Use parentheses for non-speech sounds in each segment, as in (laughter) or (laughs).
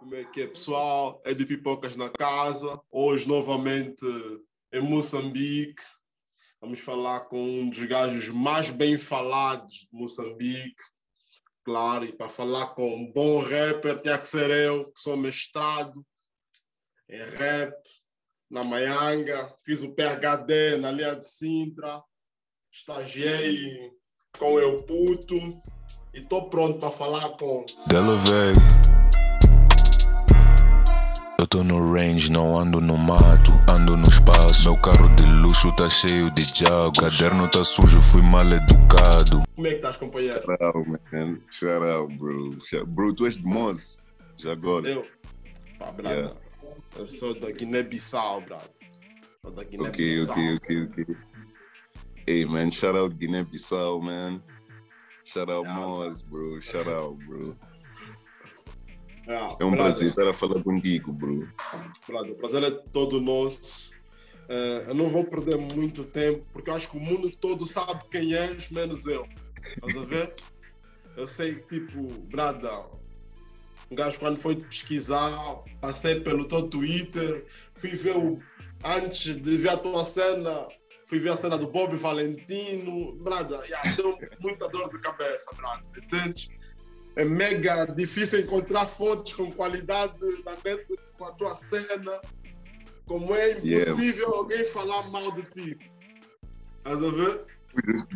Como é que é, pessoal? É de Pipocas na Casa. Hoje, novamente, em Moçambique. Vamos falar com um dos gajos mais bem falados de Moçambique. Claro, e para falar com um bom rapper, tinha que ser eu, que sou mestrado em rap, na Maianga. Fiz o PHD na Linha de Sintra. Estagiei com Eu Puto. E estou pronto para falar com. Della. Tô no range, não ando no mato, ando no espaço. Meu carro de luxo tá cheio de jago. Caderno tá sujo, fui mal educado. Como é que estás, companheiro? Shout out, man. Shout out, bro. Bro, tu és de Moz. Já agora. Eu. Pá, brada. Yeah. Eu sou da Guiné-Bissau, brada. Sou da Ok, Guiné-Bissau. ok, ok, ok. Hey, man. Shout out Guiné-Bissau, man. Shout out Yeah. Moz, bro. Shout out, bro. Yeah, É um prazer estar a falar contigo, bro. brada, o prazer é todo nosso. Eh, eu não vou perder muito tempo, porque eu acho que o mundo todo sabe quem és, menos eu. Estás a ver? Eu sei que, tipo, brada, um gajo quando foi pesquisar, passei pelo teu Twitter, fui ver o. Antes de ver a tua cena, fui ver a cena do Bob Valentino, brada, yeah, deu muita dor de cabeça, brada, entendes? É mega difícil encontrar fontes com qualidade na net com a tua cena. Como é Yeah. impossível alguém falar mal de ti. Estás a ver?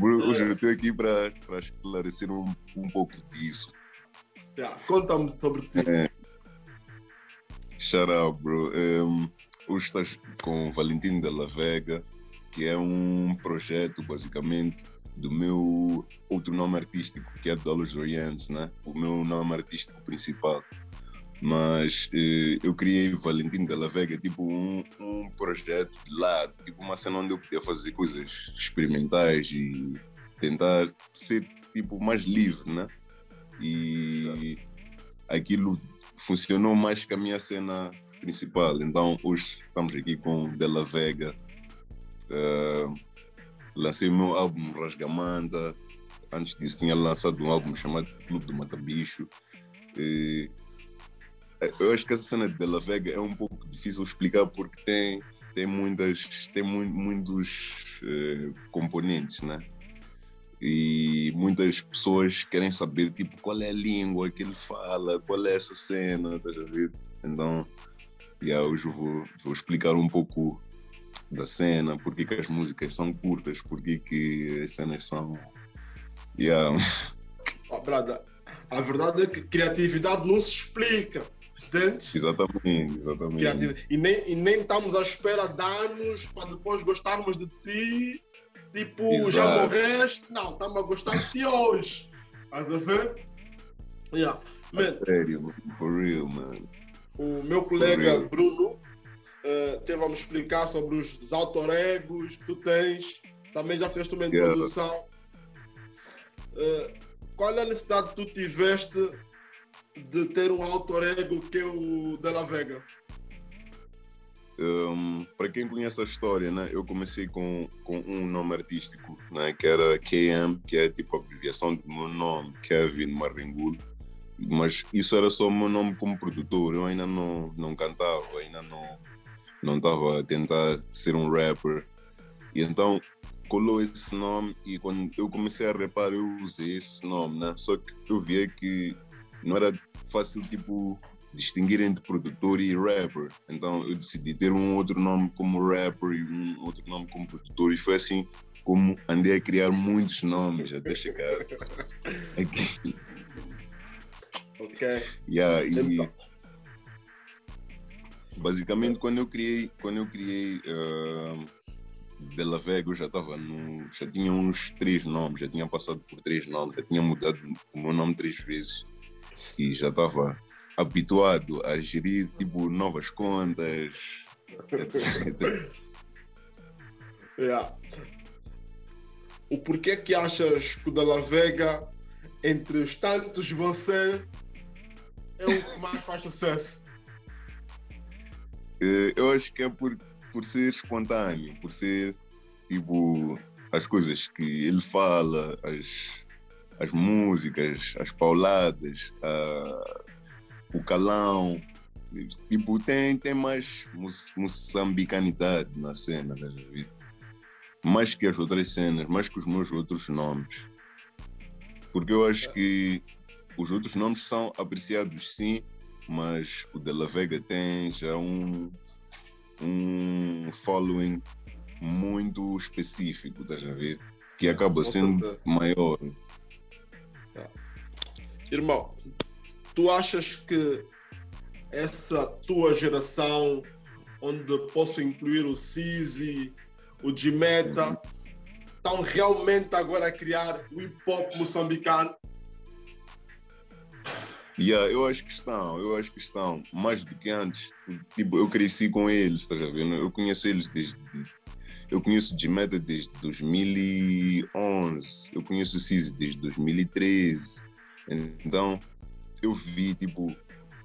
Hoje eu estou aqui para esclarecer um, um pouco disso. Yeah, Conta-me sobre ti. Shout out, bro. Um, hoje estás com o Valentino de la Vega, que é um projeto, basicamente, do meu outro nome artístico, que é Dolos Orientes, né? O meu nome artístico principal. Mas eh, eu criei Valentino de la Vega, tipo um, um projeto de lado, tipo uma cena onde eu podia fazer coisas experimentais e tentar ser tipo mais livre, né? E aquilo funcionou mais que a minha cena principal. Então, hoje estamos aqui com Della Vega. Eh, lancei meu álbum Rasgamanda. Antes disso, tinha lançado um álbum chamado Clube do Matabicho. E, eh, eu acho que essa cena de Della Vega é um pouco difícil explicar porque tem, tem, muitas, tem mui- muitos eh, componentes, né? e muitas pessoas querem saber tipo qual é a língua que ele fala, qual é essa cena, tá ver? Então, yeah, hoje vou, vou explicar um pouco da cena, porque que as músicas são curtas, porque que as cenas são. Yeah. Oh, a verdade é que criatividade não se explica. Entendes? Exatamente, exatamente. E nem, e nem estamos à espera de anos para depois gostarmos de ti. Tipo, já Exato. morreste. Não, estamos a gostar de ti hoje. Estás a ver? Yeah. Man, Sério, for real, man. o meu colega. Bruno eh, teve a me explicar sobre os, os autor egos que tu tens. Também já fizeste uma Yeah. introdução. Eh, qual é a necessidade que tu tiveste de ter um autor ego que é o Della Vega? Um, para quem conhece a história, né, eu comecei com, com um nome artístico, né, que era KM, que é tipo a abreviação do meu nome, Kevin Marringul. Mas isso era só o meu nome como produtor, eu ainda não, não cantava, ainda não não estava a tentar ser um rapper. E então colou esse nome e quando eu comecei a rapar eu usei esse nome, né? Só que eu via que não era fácil tipo distinguir entre produtor e rapper. Então eu decidi ter um outro nome como rapper e um outro nome como produtor. E foi assim como andei a criar muitos nomes até chegar (laughs) aqui. Ok. Yeah, e Então, basicamente quando eu criei, quando eu criei uh, Della Vega, eu já estava no. já tinha uns três nomes, já tinha passado por três nomes, já tinha mudado o meu nome três vezes e já estava habituado a gerir tipo novas contas, etc. yeah. O porquê que achas que o Della Vega, entre os tantos você, é o que mais faz sucesso? Eh, Eu acho que é por, por ser espontâneo, por ser tipo as coisas que ele fala, as, as músicas, as pauladas, o calão, Tipo, tem, tem mais moçambicanidade na cena, tá mais que as outras cenas, mais que os meus outros nomes. Porque eu acho que os outros nomes são apreciados sim, mas o De La Vega tem já um, um following muito específico, estás a ver? Que acaba sendo certeza. maior. Tá. Irmão, tu achas que essa tua geração, onde posso incluir o Cizi, o Gimeta, estão realmente agora a criar o hip hop moçambicano? Yeah, eu acho que estão, eu acho que estão, mais do que antes. Tipo, eu cresci com eles, estás a ver? Eu conheço eles desde. Eu conheço o Gimeta desde 2011, eu conheço o Cizi desde 2013. Então, eu vi, tipo,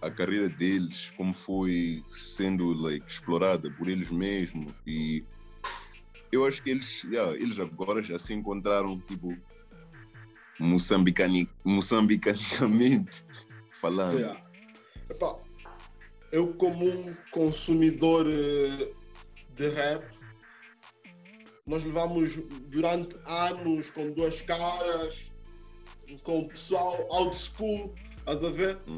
a carreira deles, como foi sendo like, explorada por eles mesmos. E eu acho que eles, yeah, eles agora já se encontraram, tipo, moçambicani, moçambicanicamente falando. Yeah. Epá, eu, como um consumidor eh, de rap, nós levamos durante anos com duas caras, com o pessoal old school, estás a ver? Hum.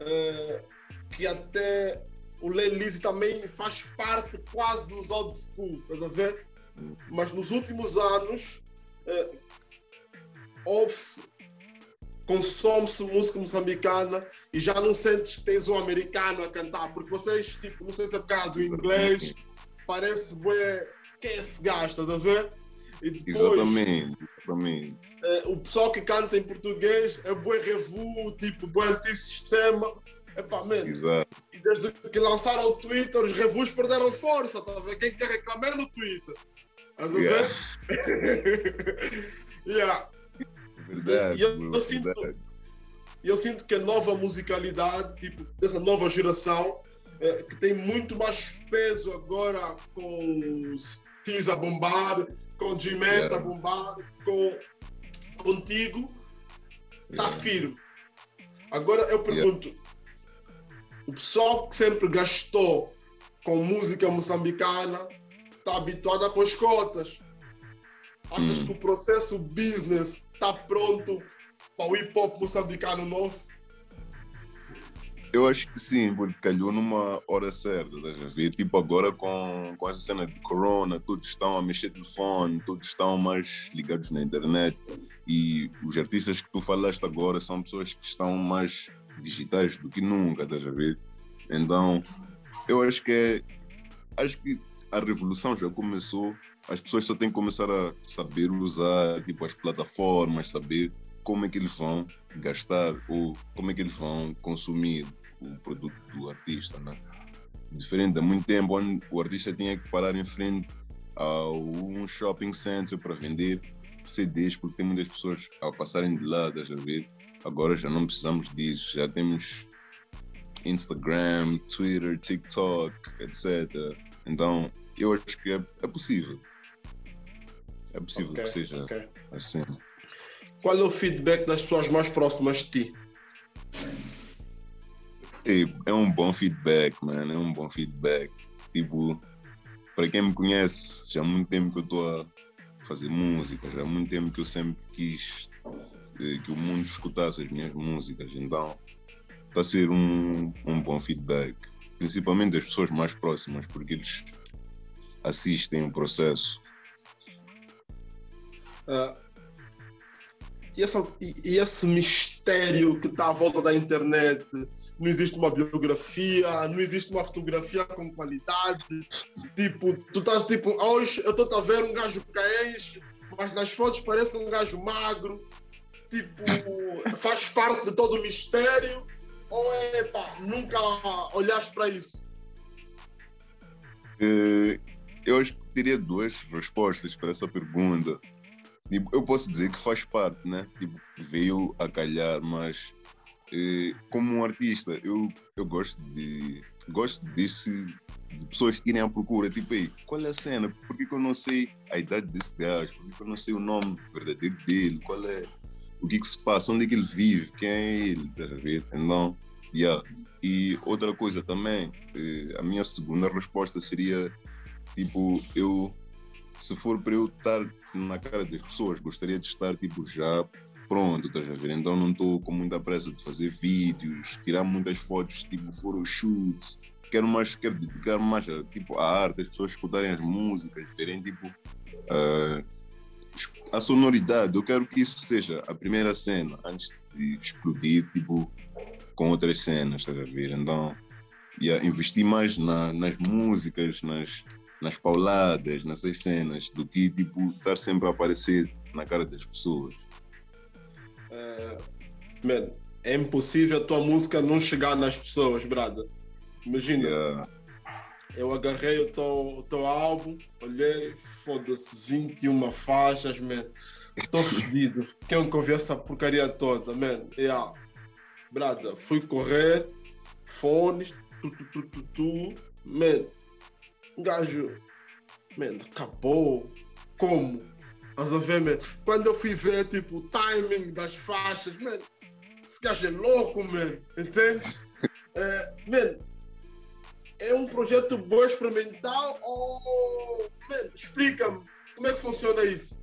Uh, que até o Lelise também faz parte quase dos old school, estás a ver? Hum. Mas nos últimos anos uh, ouve-se consome-se música moçambicana e já não sentes que tens um americano a cantar, porque vocês, tipo, não sei se é por causa do inglês, parece bué, quem é esse gajo, estás a ver? E depois, exatamente, exatamente. É, o pessoal que canta em português é bué revu, tipo, bué antissistema. Epá, man, Exato. E desde que lançaram o Twitter, os revus perderam força, tá a ver? Quem quer reclamar é no Twitter. Estás a ver? (laughs) Yeah. yeah. Verdade. E eu, eu sinto, eu sinto que a nova musicalidade, tipo, dessa nova geração, é, que tem muito mais peso agora com Cis a bombar, com Gimeta yeah. a bombar, com contigo, está yeah. firme. Agora eu pergunto, yeah. o pessoal que sempre gastou com música moçambicana está habituado com as cotas. Achas hum. que o processo business está pronto para o hip hop moçambicano novo? Eu acho que sim, porque calhou numa hora certa, estás a ver? Tipo, agora com, com essa cena de corona, todos estão a mexer telefone, todos estão mais ligados na internet. E os artistas que tu falaste agora são pessoas que estão mais digitais do que nunca, estás a ver? Então, eu acho que é. Acho que a revolução já começou as pessoas só têm que começar a saber usar tipo, as plataformas, saber como é que eles vão gastar ou como é que eles vão consumir o produto do artista. Né? Diferente há muito tempo, onde o artista tinha que parar em frente a um shopping center para vender CDs, porque tem muitas pessoas a passarem de lá, a ver? Agora já não precisamos disso, já temos Instagram, Twitter, TikTok, etc. Então, eu acho que é, é possível. É possível okay, que seja okay. assim. Qual é o feedback das pessoas mais próximas de ti? É, um bom feedback, mano. É um bom feedback. Tipo, para quem me conhece, já há muito tempo que eu estou a fazer música, já há muito tempo que eu sempre quis eh, que o mundo escutasse as minhas músicas. Então, está a ser um, um bom feedback. Principalmente das pessoas mais próximas, porque eles assistem o processo Uh, e, essa, e, e, esse mistério que está à volta da internet, não existe uma biografia, não existe uma fotografia com qualidade. Tipo, tu estás tipo, hoje eu estou a ver um gajo caenche, mas nas fotos parece um gajo magro. Tipo, faz parte de todo o mistério. Ou é, pá, nunca olhaste para isso? Uh, eu acho que teria duas respostas para essa pergunta. Tipo, eu posso dizer que faz parte, né? Tipo, veio a calhar, mas eh, como um artista, eu, eu gosto de gosto desse, de pessoas irem à procura, tipo, aí, qual é a cena? Por que, que eu não sei a idade desse gajo? Por que, que eu não sei o nome verdadeiro dele? Qual é o que, que se passa? Onde é que ele vive? Quem é ele? Tá a ver? Então, Yeah. E outra coisa também, eh, a minha segunda resposta seria tipo, eu se for para eu estar na cara das pessoas, gostaria de estar tipo já pronto, estás a ver? Então não estou com muita pressa de fazer vídeos, tirar muitas fotos, tipo photoshoots. Quero mais, quero dedicar mais tipo, à arte, as pessoas escutarem as músicas, verem tipo uh, a sonoridade. Eu quero que isso seja a primeira cena antes de explodir, tipo, com outras cenas, estás a ver? Então, yeah, investir mais na, nas músicas, nas, nas pauladas, nessas cenas, do que tipo estar sempre a aparecer na cara das pessoas. É, man, é impossível a tua música não chegar nas pessoas, brada. Imagina, Yeah. Eu agarrei o teu, o teu álbum, olhei, foda-se, 21 faixas, man. Estou fedido. Quem que ouviu essa porcaria toda, man? Yeah. Brada, fui correr, fones, tu, tu, tu, tu, tu. Man, gajo, man, acabou. Como? Estás a ver, man? Quando eu fui ver, tipo, o timing das faixas, man, esse gajo é louco, man, entende? É, man, é um projeto bom experimental ou, explica-me, como é que funciona isso?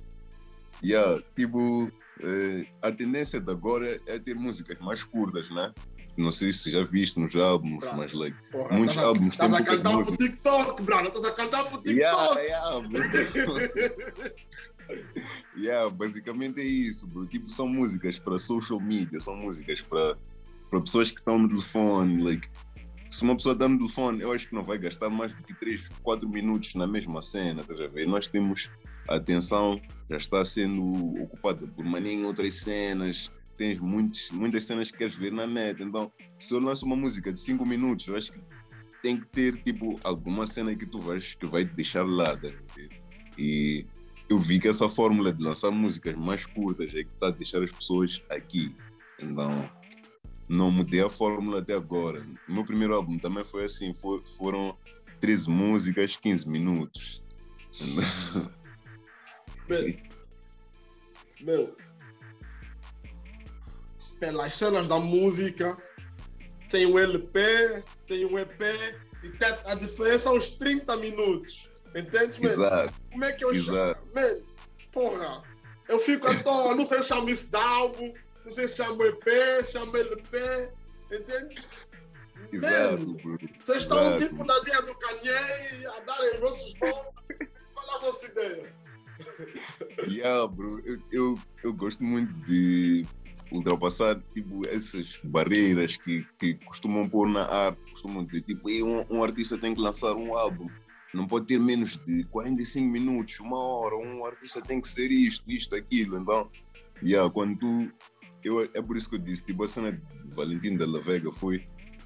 Yeah, tipo, eh, a tendência de agora é ter músicas mais curtas, né? Não sei se já viste nos álbuns, Claro. mas like, Porra, Muitos estás a- álbuns têm Estás a cantar pro músicas. TikTok, brother. Estás a cantar pro TikTok. Yeah, yeah, (laughs) yeah, basicamente é isso, bro. Tipo, são músicas para social media, são músicas para pessoas que estão no telefone. Like, se uma pessoa no telefone, eu acho que não vai gastar mais do que 3, 4 minutos na mesma cena, estás a ver? Nós temos a atenção, já está sendo ocupada por mania em outras cenas. Tens muitos, muitas cenas que queres ver na net. Então, se eu lanço uma música de 5 minutos, eu acho que tem que ter tipo alguma cena que tu vais que vai te deixar lá e eu vi que essa fórmula de lançar músicas mais curtas é que está a deixar as pessoas aqui então não mudei a fórmula até agora o meu primeiro álbum também foi assim foi- foram 13 músicas 15 minutos meu, pelas cenas da música, tem um LP, tem um EP, e tem a diferença são os 30 minutos. Entende, man? exato Como é que eu chamo? Exato. Man, porra, eu fico à toa, não sei se chamo isso de álbum, não sei se chamo EP, chamo LP, entende? exato vocês estão tipo na linha do Kanye a darem os vossos nomes. Qual é a vossa ideia? Yeah, bro, eu, eu, eu gosto muito de ultrapassar tipo, essas barreiras que, que costumam pôr na arte, costumam dizer, tipo, "Ei, um, um artista tem que lançar um álbum, não pode ter menos de 45 minutos, uma hora, um artista tem que ser isto, isto, aquilo, então, yeah, quando tu, eu, é por isso que eu disse, tipo, a cena de Valentim de la Vega foi,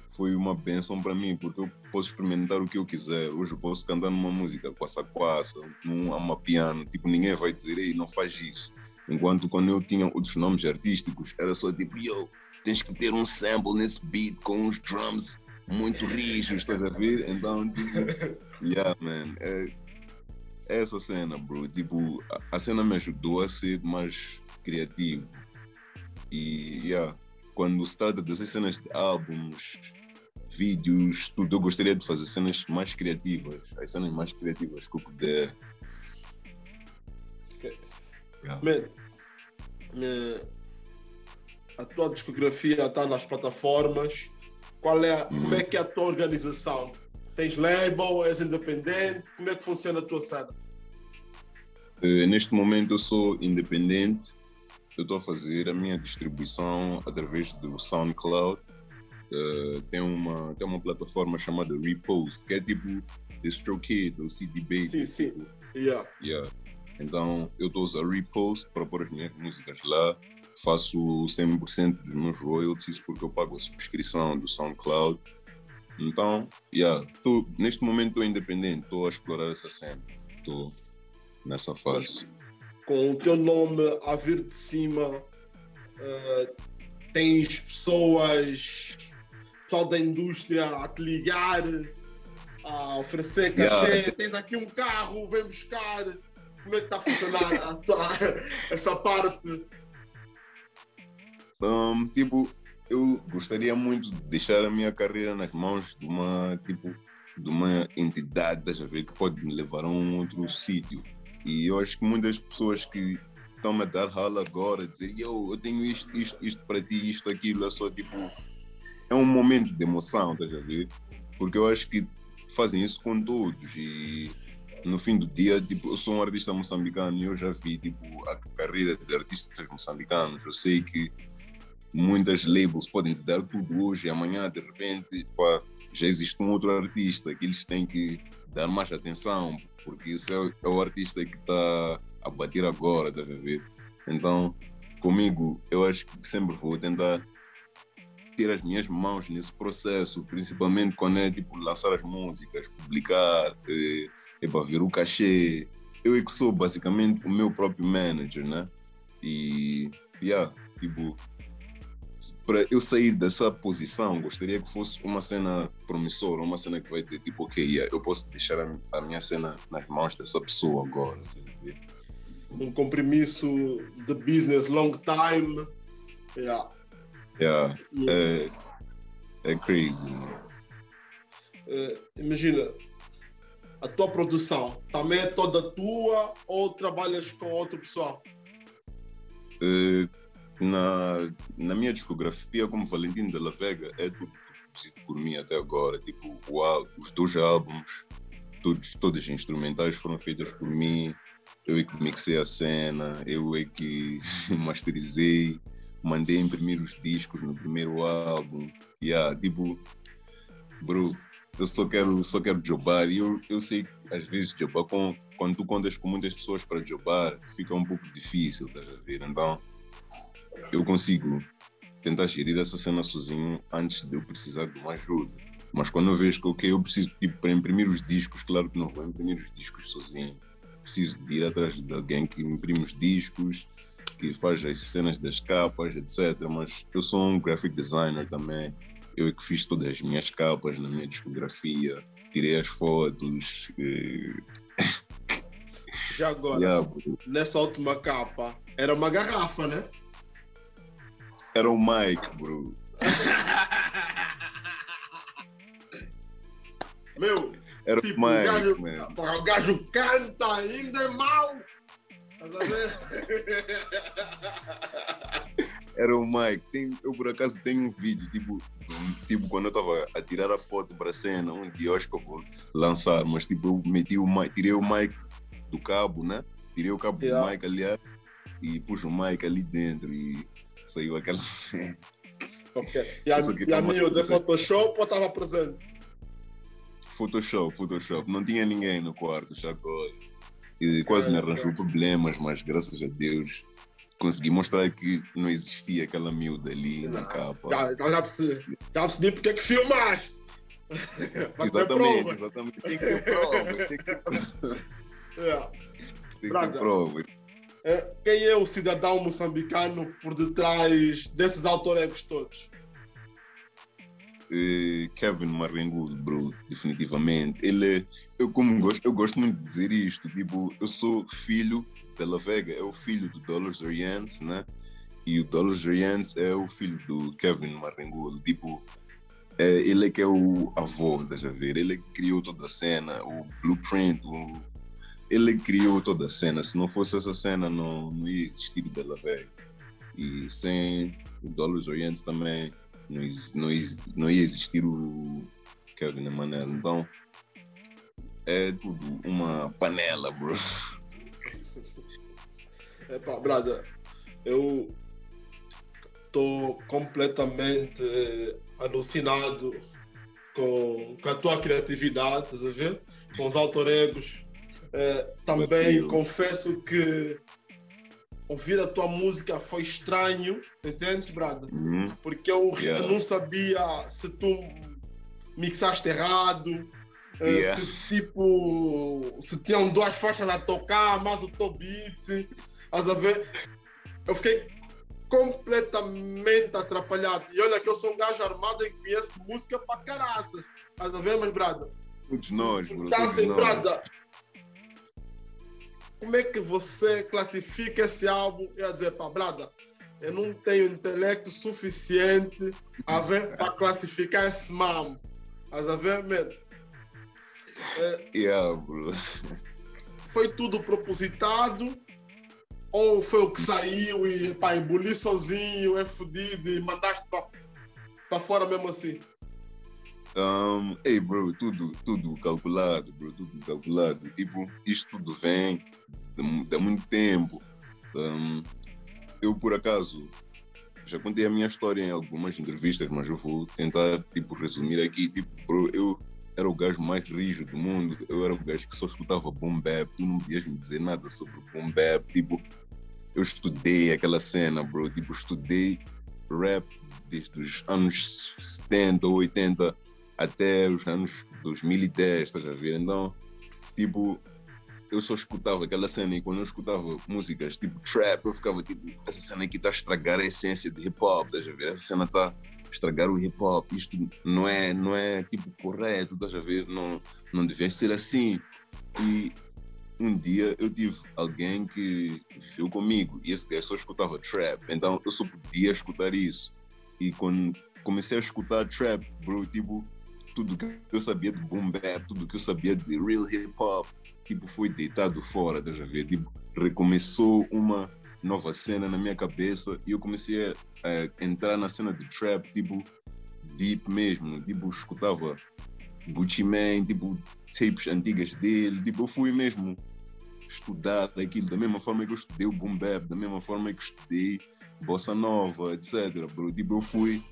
foi uma benção para mim, porque eu posso experimentar o que eu quiser. Hoje eu posso cantar numa música quassa-quassa, num amapiano, tipo, ninguém vai dizer, ei, não faz isso. Enquanto quando eu tinha outros nomes artísticos, era só tipo, yo, tens que ter um sample nesse beat com uns drums muito rijos, estás a ver? Então, tipo, (laughs) yeah, man, é, é essa cena, bro. Tipo, a, a cena me ajudou a ser mais criativo. E, yeah, quando se trata dessas cenas de álbuns, vídeos, tudo, eu gostaria de fazer cenas mais criativas, as cenas mais criativas que eu puder. Yeah. Man, eh, a tua discografia está nas plataformas. Qual é, a- Como é que é a tua organização? Tens label, és independente? Como é que funciona a tua cena? Eh, neste momento eu sou independente, eu estou a fazer a minha distribuição através do SoundCloud. Eh, tem, uma, tem uma plataforma chamada Repost, que é tipo DistroKid ou CD Baby. Sim, sim. tipo, Yeah. Yeah. Então, eu estou a usar Repost para pôr as minhas músicas lá. Faço 100% dos meus royalties porque eu pago a subscrição do SoundCloud. Então, yeah, tô, neste momento estou independente, estou a explorar essa cena. Estou nessa fase. Com o teu nome a vir de cima, eh, tens pessoas, pessoal da indústria a te ligar, a oferecer cachê. Yeah. Tens aqui um carro, vem buscar. Como é que está a funcionar a tua- (laughs) essa parte? Um, tipo, eu gostaria muito de deixar a minha carreira nas mãos de uma, tipo, de uma entidade, estás a ver, que pode me levar a um outro sítio. E eu acho que muitas pessoas que estão a dar rala agora, dizer eu, eu tenho isto, isto, isto para ti, isto, aquilo, é só tipo. É um momento de emoção, estás a ver? Porque eu acho que fazem isso com todos e no fim do dia, tipo, eu sou um artista moçambicano e eu já vi tipo, a carreira de artistas moçambicanos. Eu sei que muitas labels podem dar tudo hoje e amanhã, de repente, pá, já existe um outro artista que eles têm que dar mais atenção, porque isso é, é o artista que está a bater agora, a ver? Então, comigo, eu acho que sempre vou tentar ter as minhas mãos nesse processo, principalmente quando é tipo lançar as músicas, publicar, é, é para ver o cachê. Eu é que sou basicamente o meu próprio manager, né? E, yeah, tipo, para eu sair dessa posição, gostaria que fosse uma cena promissora, uma cena que vai dizer, tipo, ok, yeah, eu posso deixar a, a, minha cena nas mãos dessa pessoa agora. Um compromisso de business long time. Yeah. Yeah. É, é crazy. Uh, imagina, a tua produção também é toda tua ou trabalhas com outro pessoal? Uh, na, na minha discografia, como Valentino de la Vega, é tudo produzido por mim até agora. Tipo, o, os dois álbuns, todos, todos os instrumentais foram feitos por mim. Eu é que mixei a cena, eu é que (laughs) masterizei, mandei imprimir os discos no primeiro álbum. Yeah, tipo, bro, eu só quero, só quero jobar. E eu, eu sei que às vezes jobar com, quando tu contas com muitas pessoas para jobar, fica um pouco difícil, estás a ver? Então, eu consigo tentar gerir essa cena sozinho antes de eu precisar de uma ajuda. Mas quando eu vejo que okay, eu preciso, tipo, para imprimir os discos, claro que não vou imprimir os discos sozinho. Preciso de ir atrás de alguém que imprime os discos, que faz as cenas das capas, etc. Mas eu sou um graphic designer também. Eu é que fiz todas as minhas capas na minha discografia, tirei as fotos. E... Já agora, (laughs) yeah, nessa última capa, era uma garrafa, né? Era o Mike, bro. (laughs) Meu, era tipo, o Mike, o gajo, o gajo canta, ainda é mau. (laughs) Era o Mike. Tem, eu por acaso tenho um vídeo, tipo, tipo quando eu estava a tirar a foto para a cena, um dia eu acho que eu vou lançar, mas tipo, eu meti o Mike, tirei o Mike do cabo, né? Tirei o cabo yeah. do Mike ali e pus o Mike ali dentro e saiu aquela (laughs) cena. Ok. E a, e a minha de Photoshop ou estava presente? Photoshop, Photoshop. Não tinha ninguém no quarto, chacol. E quase me arranjou problemas, mas graças a Deus consegui mostrar que não existia aquela miúda ali na capa. Já, então já percebi, já percebi porque é que filmaste. (laughs) exatamente, exatamente. Tem que ter provas, tem que ter (laughs) provas. Yeah. Tem que ter provas. É, quem é o cidadão moçambicano por detrás desses autoregos todos? Uh, Kevin Marrengudo, bro, definitivamente. Ele eu como gosto, eu gosto muito de dizer isto, tipo, eu sou filho de La Vega, é o filho do Dollars Orients, né? E o Dollars Orients é o filho do Kevin Marrengudo, tipo, é, ele é que é o avô, estás a ver? Ele criou toda a cena, o blueprint, o ele criou toda a cena. Se não fosse essa cena, não, não ia existir Bela Vega. E sem o Dolos Orientes também não, não, não ia existir o Kevin Emanuel. Então, é tudo uma panela, bro. (laughs) Epá, brother, eu estou completamente alucinado com, com a tua criatividade, estás a ver? Com os alter egos Uh, também confesso que ouvir a tua música foi estranho, entendes, Brada? Uhum. Porque eu, yeah. não sabia se tu mixaste errado, uh, yeah. se tipo, se tinham duas faixas a tocar, mais o teu beat, estás a ver? Eu fiquei completamente atrapalhado. E olha que eu sou um gajo armado e conheço música pra caraça, estás a ver, mas Brada? Todos nós. Tá assim, Brada como é que você classifica esse álbum e a dizer, pá, Brada, eu não tenho intelecto suficiente a ver para classificar esse mambo. Estás a ver, man? É, Yeah, bro. foi tudo propositado ou foi o que saiu e pá, emboli sozinho, é fodido e mandaste para fora mesmo assim? Um, ei, bro, tudo, tudo calculado, bro, tudo calculado. Tipo, isto tudo vem de muito tempo. Um, eu, por acaso, já contei a minha história em algumas entrevistas, mas eu vou tentar, tipo, resumir aqui. Tipo, eu era o gajo mais rígido do mundo. Eu era o gajo que só escutava boom bap. Tu não podias me dizer nada sobre boom bap. Tipo, eu estudei aquela cena, bro. Tipo, estudei rap desde os anos 70 ou 80 até os anos 2010, estás a ver? Então, tipo, eu só escutava aquela cena e quando eu escutava músicas tipo trap, eu ficava tipo, essa cena aqui está a estragar a essência do hip hop, estás a ver? Essa cena está a estragar o hip hop, isto não é, não é tipo correto, estás a ver? Não, não devia ser assim. E um dia eu tive alguém que viveu comigo e esse gajo só escutava trap, então eu só podia escutar isso. E quando comecei a escutar trap, bro, tipo, tudo que eu sabia de boom bap, tudo que eu sabia de real hip hop, tipo, foi deitado fora, estás a ver? Tipo, recomeçou uma nova cena na minha cabeça e eu comecei a, a entrar na cena de trap, tipo, deep mesmo, tipo, escutava Gucci Mane, tipo, tapes antigas dele, tipo, eu fui mesmo estudar aquilo, da mesma forma que eu estudei o boom bap, da mesma forma que eu estudei bossa nova, etc, bro, tipo, eu fui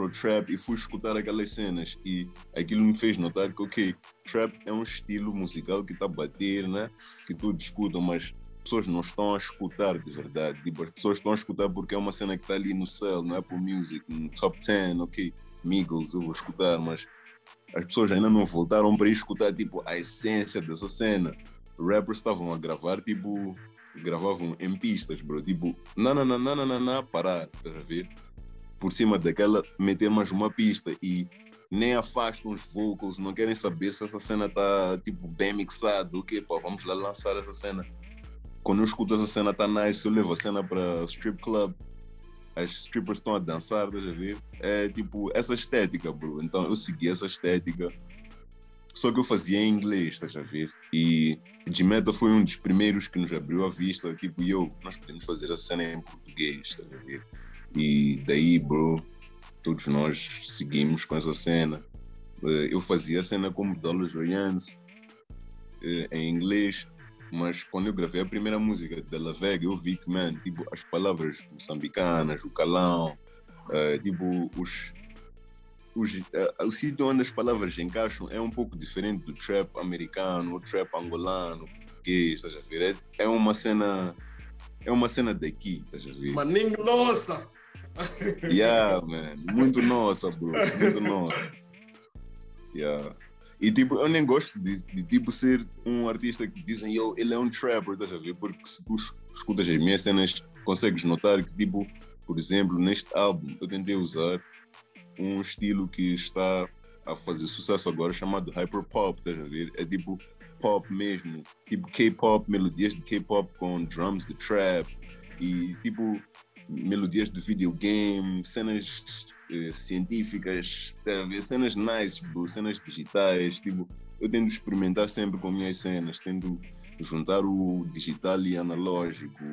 pro trap e fui escutar aquelas cenas e aquilo me fez notar que, ok, trap é um estilo musical que está a bater, né? Que todos escutam, mas pessoas não estão a escutar de verdade. Tipo, as pessoas estão a escutar porque é uma cena que está ali no céu, no Apple Music, no Top 10, ok, Migos, eu vou escutar, mas as pessoas ainda não voltaram para escutar, tipo, a essência dessa cena. Rappers estavam a gravar, tipo, gravavam em pistas, bro, tipo, não parar, estás a ver? Por cima daquela, meter mais uma pista e nem afastam os vocals, não querem saber se essa cena tá tipo bem mixada, o que, pô, vamos lá lançar essa cena. Quando eu escuto essa cena tá nice, eu levo a cena para strip club, as strippers estão a dançar, estás a ver? É tipo essa estética, bro. Então eu segui essa estética, só que eu fazia em inglês, estás a ver? E Gmeta foi um dos primeiros que nos abriu a vista, tipo, eu, nós podemos fazer a cena em português, estás a ver? E daí, bro, todos nós seguimos com essa cena. Eh, eu fazia a cena como Dollars Royans eh, em inglês, mas quando eu gravei a primeira música de La Vega, eu vi que, man, tipo, as palavras moçambicanas, o calão, uh, tipo, os, os, uh, o sítio onde as palavras encaixam é um pouco diferente do trap americano, o trap angolano, português, estás a ver? É, é uma cena é uma cena daqui, estás a ver? Maninho nossa! (laughs) Yeah, man. Muito nossa, bro. Muito nossa. Yeah. E tipo, eu nem gosto de, de, tipo ser um artista que dizem yo, ele é um trapper, estás a ver? Porque se tu escutas as minhas cenas, consegues notar que, tipo, por exemplo, neste álbum eu tentei usar um estilo que está a fazer sucesso agora chamado hyper pop, estás a ver? É tipo pop mesmo, tipo K-pop, melodias de K-pop com drums de trap e tipo melodias de videogame, cenas eh, científicas, cenas nice, bro, cenas digitais. Tipo, eu tento experimentar sempre com minhas cenas, tento juntar o digital e analógico,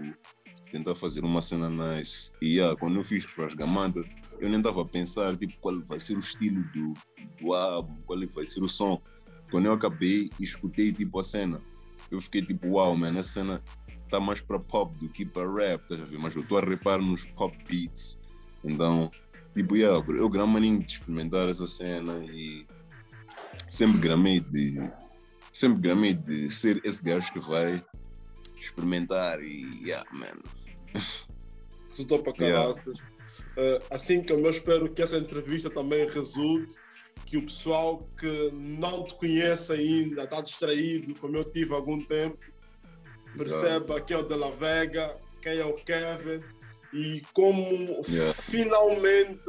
tentar fazer uma cena nice. E yeah, quando eu fiz Rasgamanta, eu nem estava a pensar tipo, qual vai ser o estilo do, do álbum, qual vai ser o som. Quando eu acabei e escutei tipo, a cena, eu fiquei tipo, uau, wow, man, essa cena tá mais para pop do que para rap, a ver? Mas eu estou a repar nos pop beats. Então, tipo, yeah, eu gramaninho de experimentar essa cena e sempre gramei de sempre gramei de ser esse gajo que vai experimentar e yeah, man. (laughs) Tu topa caraças. Yeah. Uh, assim como eu espero que essa entrevista também resulte que o pessoal que não te conhece ainda, está distraído, como eu tive há algum tempo, perceba quem é o De La Vega, quem é o Kevin e como yeah. finalmente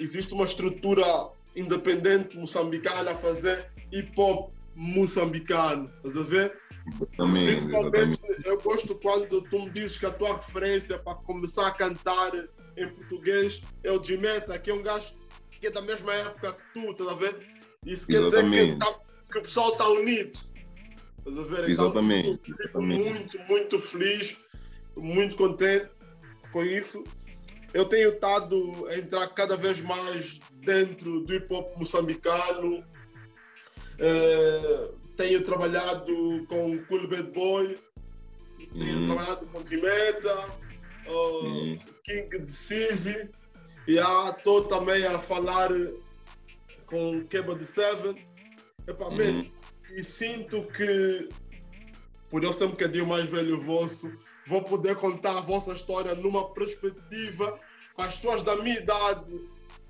existe uma estrutura independente moçambicana a fazer hip hop moçambicano. Estás a ver? Exatamente, Principalmente, exatamente. eu gosto quando tu me dizes que a tua referência para começar a cantar em português é o Jimeta, que é um gajo que é da mesma época que tu, estás a ver? Isso quer dizer que, tá- que o pessoal está unido. Então, Exatamente, fico- muito, muito feliz, muito contente com isso. Eu tenho estado a entrar cada vez mais dentro do hip hop moçambicano. Eh, tenho trabalhado com Cool Bad Boy, tenho Uhum. trabalhado com Dimeta, uh, Uhum. King Decisi, e estou também a falar com Keba de Seven. Epá, Uhum. man, e sinto que, por eu ser um bocadinho mais velho vosso, vou poder contar a vossa história numa perspectiva para as pessoas da minha idade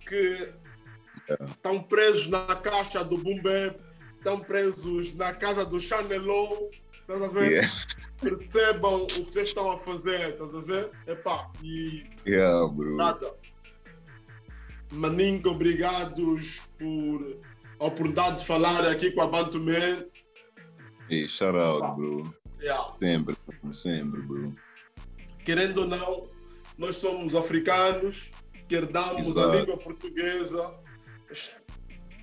que estão presos na caixa do Boom Bap, estão presos na casa do Chanelou, estás a ver? Yeah. Percebam o que vocês estão a fazer, estás a ver? Epá, e Yeah, nada. Maninho, obrigados por a oportunidade de falar aqui com a Bantu Man. Hey, shout out, bro. Yeah. Sempre, sempre, bro. Querendo ou não, nós somos africanos que herdamos Exato. a língua portuguesa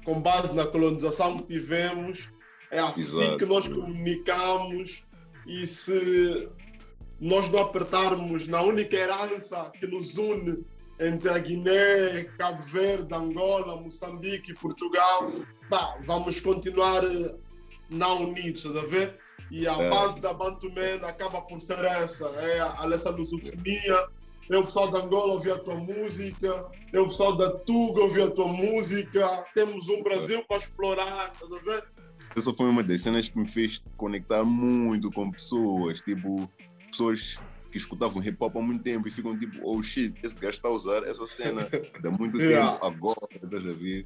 com base na colonização que tivemos. É assim Exato. que nós comunicamos e se nós não apertarmos na única herança que nos une entre a Guiné, Cabo Verde, Angola, Moçambique e Portugal, pá, vamos continuar eh, não unidos, estás a ver? E a É. base da Bantu Man acaba por ser essa, é a- essa lusofonia. Eu, pessoal da Angola, ouvi a tua música. Eu, pessoal da Tuga, ouvi a tua música. Temos um Brasil para explorar, estás a ver? Essa foi uma das cenas que me fez conectar muito com pessoas, tipo, pessoas que escutavam hip hop há muito tempo e ficam tipo, oh shit, esse gajo está a usar essa cena (laughs) há muito Yeah. tempo, agora, estás a ver?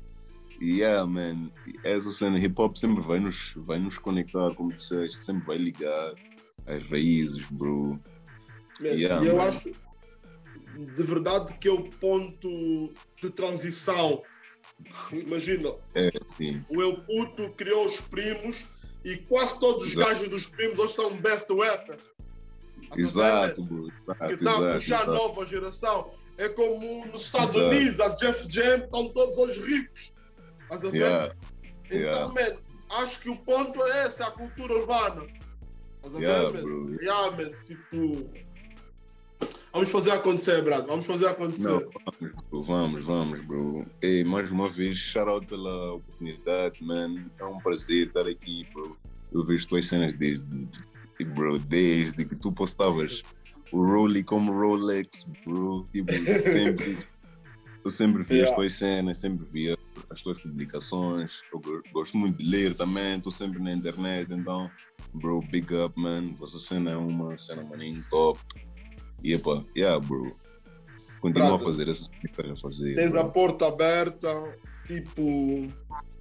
Yeah, man, essa cena hip hop sempre vai nos, vai nos conectar, como disseste, sempre vai ligar as raízes, bro. Yeah, e eu man. acho de verdade que é o ponto de transição. Imagina, É, o El Puto criou os primos e quase todos os Exato. gajos dos primos hoje são best rappers. Exato, bro, Que exato, está a exato, puxar a exato. nova geração. É como nos Estados Exato. Unidos, a Jeff Jam, estão todos os ricos. Estás a ver? Yeah, Então, man, acho que o ponto é esse, a cultura urbana. Estás a yeah, ver, man? Yeah, man, tipo. Vamos fazer acontecer, Brad. Vamos fazer acontecer. Não, vamos, bro, vamos, vamos, bro. Ei, mais uma vez, shout out pela oportunidade, man. É um prazer estar aqui, bro. Eu vejo tuas cenas desde, bro, desde que tu postavas o Rolly como Rolex, bro. Tipo, sempre, eu sempre vi as Yeah. tuas cenas, sempre vi as tuas publicações. Eu go- gosto muito de ler também, estou sempre na internet, então, bro, big up, man. Vossa cena é uma cena, maninho, top. E, epa, yeah, bro. Continua a fazer essas coisas a fazer. Tens a bro. porta aberta, tipo,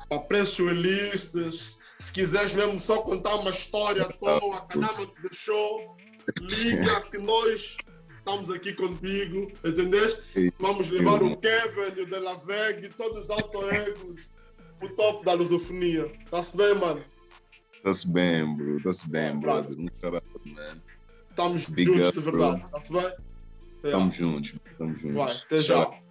para preços realistas. Se quiseres mesmo só contar uma história à toa, a Canama te deixou, liga que nós estamos aqui contigo, entendeste? Vamos levar o Kevin, o De La Vega e todos os auto-egos pro top da lusofonia. Tá-se bem, mano? Tá-se bem, bro. Tá-se bem, Brother. brother. Um shout out, man. Estamos Big juntos up, de verdade. Tá-se bem? Yeah. Tamo juntos, tamo juntos. Vai, até já. Out.